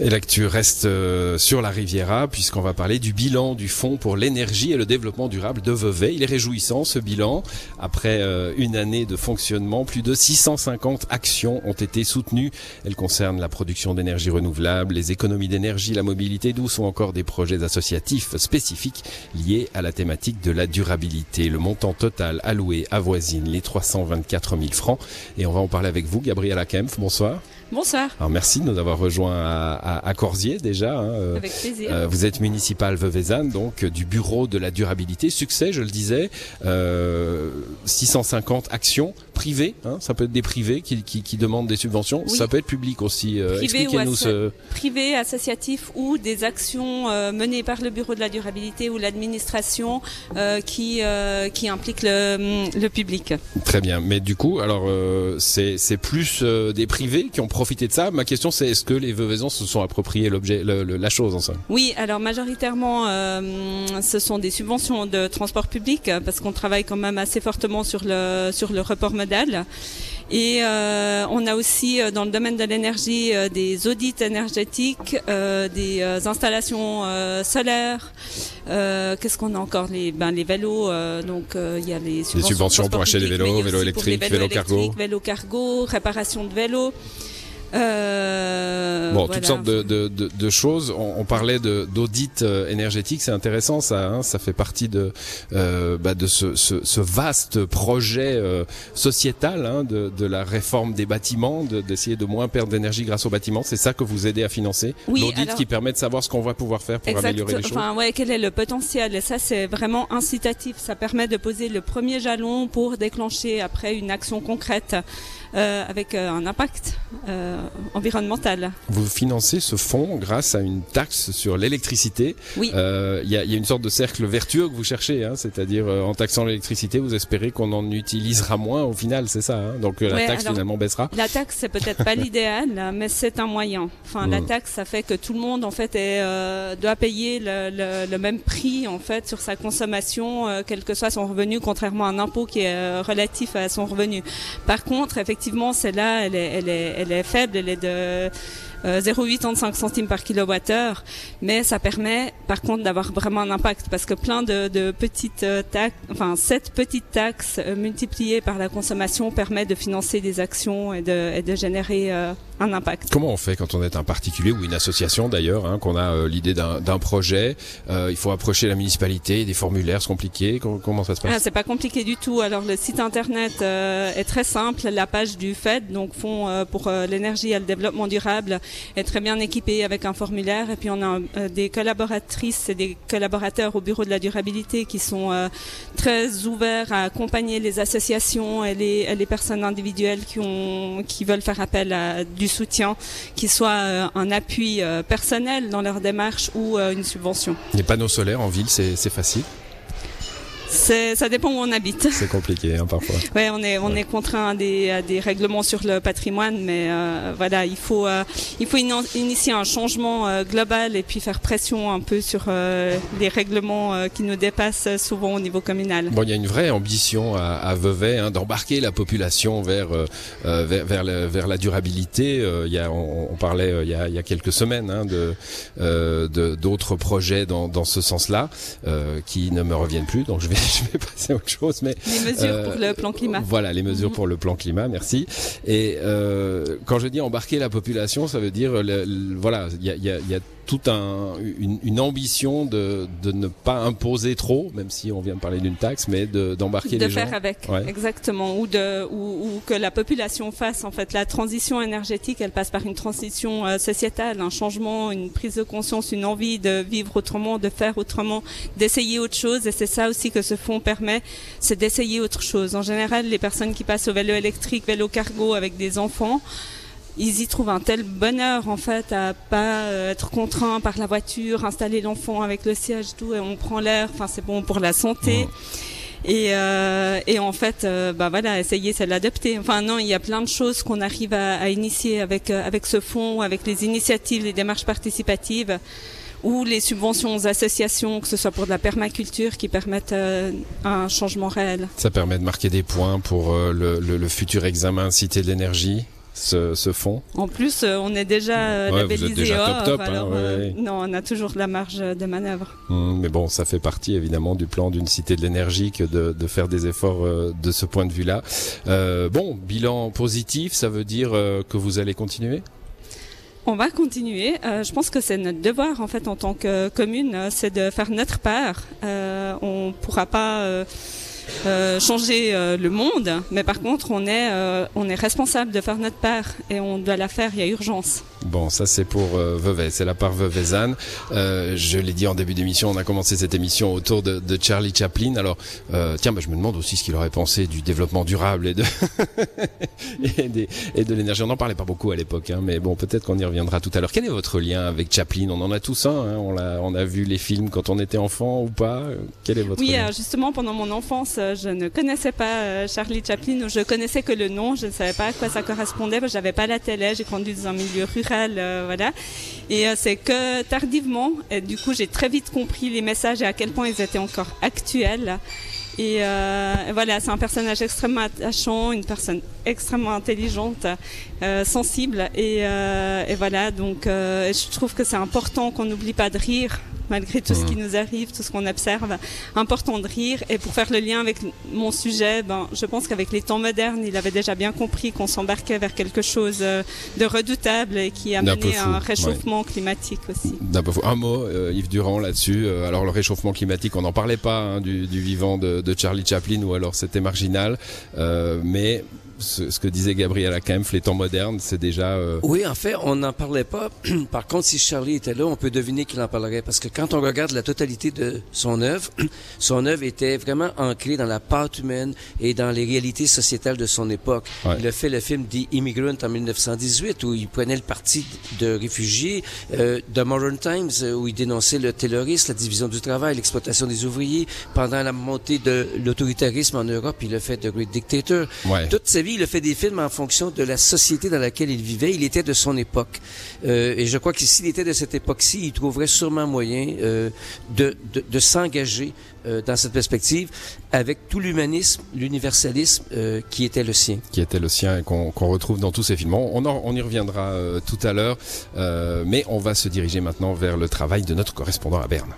Et l'actu reste euh, sur la Riviera puisqu'on va parler du bilan du Fonds pour l'énergie et le développement durable de Vevey. Il est réjouissant ce bilan. Après euh, une année de fonctionnement, plus de 650 actions ont été soutenues. Elles concernent la production d'énergie renouvelable, les économies d'énergie, la mobilité douce ou encore des projets associatifs spécifiques liés à la thématique de la durabilité. Le montant total alloué avoisine les 324 000 francs. Et on va en parler avec vous, Gabriela Kempf. Bonsoir. Bonsoir. Alors merci de nous avoir rejoints à, à, Corsier déjà. Hein. Euh, Avec plaisir. Euh, vous êtes municipal Veuvezanne, donc du bureau de la durabilité. Succès, je le disais, euh, 650 actions privées. Hein, ça peut être des privés qui, qui, qui demandent des subventions. Ça peut être public aussi. Euh, Expliquez-nous ce... Privé, associatif ou des actions euh, menées par le bureau de la durabilité ou l'administration qui, qui impliquent le, le, public. Très bien. Mais du coup, alors c'est plus des privés qui ont profiter de ça. Ma question, c'est est-ce que les Veuvaisans se sont appropriés l'objet, la chose ensemble Oui, alors majoritairement, euh, ce sont des subventions de transport public parce qu'on travaille quand même assez fortement sur le sur le report modal. Et euh, on a aussi euh, dans le domaine de l'énergie des audits énergétiques, des installations solaires. Qu'est-ce qu'on a encore? Les ben les vélos. donc il y a les subventions, subventions pour acheter des vélos, vélos électriques, vélos cargo, vélos cargo, réparation de vélos. Euh, bon, toutes sortes de, de, de, de choses. On, on parlait d'audit euh, énergétique, c'est intéressant ça. Hein, ça fait partie de euh, bah, de ce, ce, ce, vaste projet euh, sociétal hein, de, de, la réforme des bâtiments, d'essayer de, moins perdre d'énergie grâce aux bâtiments. C'est ça que vous aidez à financer. Oui, L'audit qui permet de savoir ce qu'on va pouvoir faire pour améliorer les choses. Enfin, ouais, quel est le potentiel? Et ça, c'est vraiment incitatif. Ça permet de poser le premier jalon pour déclencher après une action concrète. Euh, avec euh, un impact euh, environnemental. Vous financez ce fonds grâce à une taxe sur l'électricité. Oui. Il y, a, y, a, une sorte de cercle vertueux que vous cherchez, hein, c'est-à-dire en taxant l'électricité, vous espérez qu'on en utilisera moins au final, c'est ça. Hein Donc la taxe finalement baissera. La taxe c'est peut-être pas l'idéal, mais c'est un moyen. Enfin, la hmm. taxe ça fait que tout le monde en fait est, doit payer le, le, le, même prix en fait sur sa consommation, quel que soit son revenu, contrairement à un impôt qui est relatif à son revenu. Par contre, effectivement celle-là, elle est, elle, est, elle est elle est de 0,85 euh, centimes par kilowattheure, mais ça permet par contre d'avoir vraiment un impact parce que plein de, de petites euh, taxes, enfin cette petite taxe euh, multipliée par la consommation permet de financer des actions et de, et de générer un impact. Comment on fait quand on est un particulier ou une association d'ailleurs, hein, qu'on a l'idée d'un projet, il faut approcher la municipalité, des formulaires compliqués, comment, comment ça se passe? Ah, C'est pas compliqué du tout. Alors le site internet est très simple, la page du FED, donc Fonds pour l'énergie et le développement durable, est très bien équipé avec un formulaire. Et puis on a euh, des collaboratrices et des collaborateurs au bureau de la durabilité qui sont euh, très ouverts à accompagner les associations et les, les personnes individuelles qui, ont, qui veulent faire appel à du soutien, qui soit euh, un appui personnel dans leur démarche ou une subvention. Les panneaux solaires en ville, c'est facile? Ça dépend où on habite. C'est compliqué hein, parfois. Ouais, on est on est contraint à des, à des règlements sur le patrimoine, mais euh, voilà, il faut euh, il faut initier un changement euh, global et puis faire pression un peu sur les règlements qui nous dépassent souvent au niveau communal. Bon, il y a une vraie ambition à, à Vevey hein, d'embarquer la population vers vers vers, vers, la durabilité. il y a on, on parlait il y a, il y a quelques semaines hein, de d'autres projets dans dans ce sens-là qui ne me reviennent plus, donc je vais je vais passer à autre chose. Mais les mesures pour le plan climat. Voilà, les mesures mhm. pour le plan climat. Merci. Et euh, quand je dis embarquer la population, ça veut dire voilà, il y a, y, a, y a toute un, une, une, ambition de, de ne pas imposer trop, même si on vient de parler d'une taxe, mais d'embarquer de, les gens. De faire avec, exactement, ou de ou, ou, que la population fasse en fait la transition énergétique. Elle passe par une transition euh, sociétale, un changement, une prise de conscience, une envie de vivre autrement, de faire autrement, d'essayer autre chose. Et c'est ça aussi que ce fonds permet, c'est d'essayer autre chose. En général, les personnes qui passent au vélo électrique, vélo cargo avec des enfants ils y trouvent un tel bonheur en fait à pas euh, être contraint par la voiture, installer l'enfant avec le siège tout et on prend l'air. Enfin c'est bon pour la santé. Et, euh, et en fait, euh, bah voilà, essayer c'est l'adopter. Enfin non, il y a plein de choses qu'on arrive à, à, initier avec euh, avec ce fonds, avec les initiatives, les démarches participatives ou les subventions aux associations, que ce soit pour de la permaculture, qui permettent un changement réel. Ça permet de marquer des points pour le, le, le futur examen Cité de l'énergie ce, ce fonds En plus, euh, on est déjà euh, Ouais, vous labellisé êtes déjà top, top, hein, ouais, euh, ouais. non, on a toujours de la marge de manœuvre. Hum, Mais bon, ça fait partie évidemment du plan d'une cité de l'énergie que de, de faire des efforts euh, de ce point de vue-là. Euh, bon, bilan positif, ça veut dire euh, que vous allez continuer? On va continuer. Euh, je pense que c'est notre devoir en fait en tant que commune, c'est de faire notre part. Euh, on pourra pas euh, euh, changer euh, le monde, mais par contre on est euh, on est responsable de faire notre part et on doit la faire. Il y a urgence. Bon, ça c'est pour euh, Vevey, c'est la part Veveysanne. Euh, je l'ai dit en début d'émission, on a commencé cette émission autour de, de Charlie Chaplin. Alors, euh, tiens, bah, je me demande aussi ce qu'il aurait pensé du développement durable et de et, des- et de l'énergie. On n'en parlait pas beaucoup à l'époque, hein, mais bon, peut-être qu'on y reviendra tout à l'heure. Quel est votre lien avec Chaplin? On en a tous un. Hein, on l'a, on a vu les films quand on était enfant ou pas. Quel est votre Oui, lien? justement pendant mon enfance, euh, je ne connaissais pas euh, Charlie Chaplin, je connaissais que le nom, je ne savais pas à quoi ça correspondait, j'avais pas la télé, j'ai grandi dans un milieu rural, euh, voilà. Et euh, c'est que tardivement, du coup j'ai très vite compris les messages et à quel point ils étaient encore actuels. Et euh, voilà, c'est un personnage extrêmement attachant, une personne extrêmement intelligente, sensible. Et, et voilà, donc je trouve que c'est important qu'on n'oublie pas de rire, malgré tout ce qui nous arrive, tout ce qu'on observe. Important de rire. Et pour faire le lien avec mon sujet, ben, je pense qu'avec les temps modernes, il avait déjà bien compris qu'on s'embarquait vers quelque chose euh, de redoutable et qui amenait un réchauffement climatique aussi. D'un peu fou. Un mot, euh, Yves Durand, là-dessus. Euh, alors, le réchauffement climatique, on n'en parlait pas hein, du, du vivant de, de Charlie Chaplin, ou alors c'était marginal. Euh, mais ce, ce que disait Gabriela Kempf, les temps modernes, c'est déjà... euh, Oui, en fait, on n'en parlait pas. Par contre, si Charlie était là, on peut deviner qu'il en parlerait. Parce que quand on regarde la totalité de son œuvre, son œuvre était vraiment ancrée dans la pâte humaine et dans les réalités sociétales de son époque. Ouais. Il a fait le film The Immigrant en 1918, où il prenait le parti de réfugiés, euh, The Modern Times, euh, où il dénonçait le terrorisme, la division du travail, l'exploitation des ouvriers. Pendant la montée de l'autoritarisme en Europe, il a fait The Great Dictator. Ouais. Toute sa il a fait des films en fonction de la société dans laquelle il vivait. Il était de son époque. Euh, et je crois que s'il était de cette époque-ci, il trouverait sûrement moyen euh, de, de, s'engager euh, dans cette perspective avec tout l'humanisme, l'universalisme qui était le sien. qui était le sien et qu'on retrouve dans tous ces films. On, y reviendra tout à l'heure, mais on va se diriger maintenant vers le travail de notre correspondant à Berne.